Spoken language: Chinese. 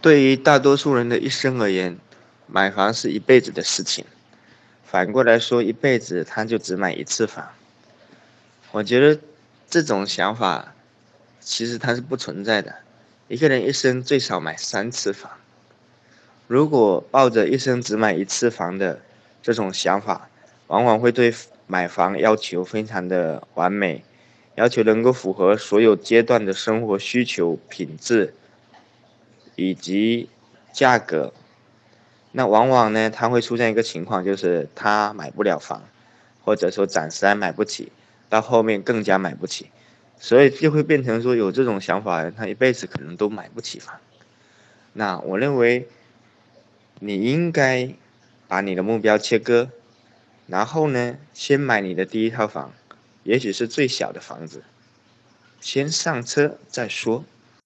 对于大多数人的一生而言，买房是一辈子的事情。反过来说，一辈子他就只买一次房。我觉得这种想法其实它是不存在的。一个人一生最少买三次房。如果抱着一生只买一次房的这种想法，往往会对买房要求非常的完美，要求能够符合所有阶段的生活需求、品质。以及价格，那往往呢，他会出现一个情况，就是他买不了房，或者说暂时还买不起，到后面更加买不起，所以就会变成说有这种想法，他一辈子可能都买不起房。那我认为，你应该把你的目标切割，然后呢，先买你的第一套房，也许是最小的房子，先上车再说。